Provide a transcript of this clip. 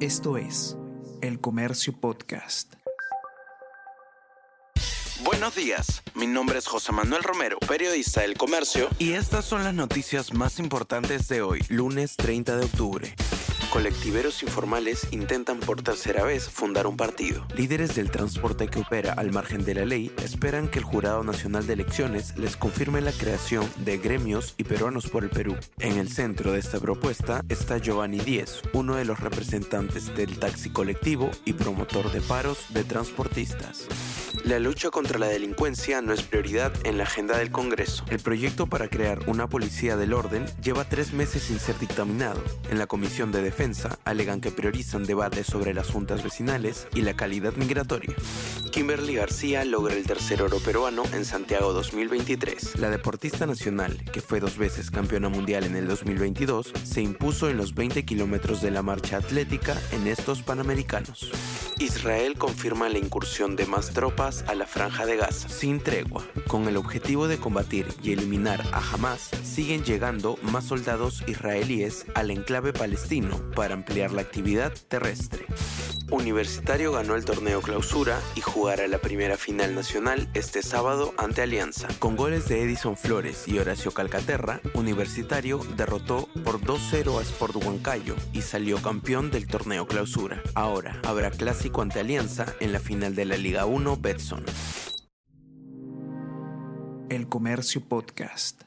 Esto es El Comercio Podcast. Buenos días, mi nombre es José Manuel Romero, periodista del Comercio, y estas son las noticias más importantes de hoy, lunes 30 de octubre colectiveros informales intentan por tercera vez fundar un partido. Líderes del transporte que opera al margen de la ley esperan que el Jurado Nacional de Elecciones les confirme la creación de gremios y peruanos por el Perú. En el centro de esta propuesta está Giovanni Díez, uno de los representantes del taxi colectivo y promotor de paros de transportistas. La lucha contra la delincuencia no es prioridad en la agenda del Congreso. El proyecto para crear una policía del orden lleva tres meses sin ser dictaminado. En la Comisión de Defensa alegan que priorizan debates sobre las juntas vecinales y la calidad migratoria. Kimberly García logra el tercer oro peruano en Santiago 2023. La deportista nacional, que fue dos veces campeona mundial en el 2022, se impuso en los 20 kilómetros de la marcha atlética en estos Panamericanos. Israel confirma la incursión de más tropas a la franja de Gaza. Sin tregua, con el objetivo de combatir y eliminar a Hamas, siguen llegando más soldados israelíes al enclave palestino para ampliar la actividad terrestre. Universitario ganó el torneo clausura y jugará la primera final nacional este sábado ante Alianza. Con goles de Edison Flores y Horacio Calcaterra, Universitario derrotó por 2-0 a Sport Huancayo y salió campeón del torneo clausura. Ahora habrá clásico ante Alianza en la final de la Liga 1 Betson. El Comercio Podcast.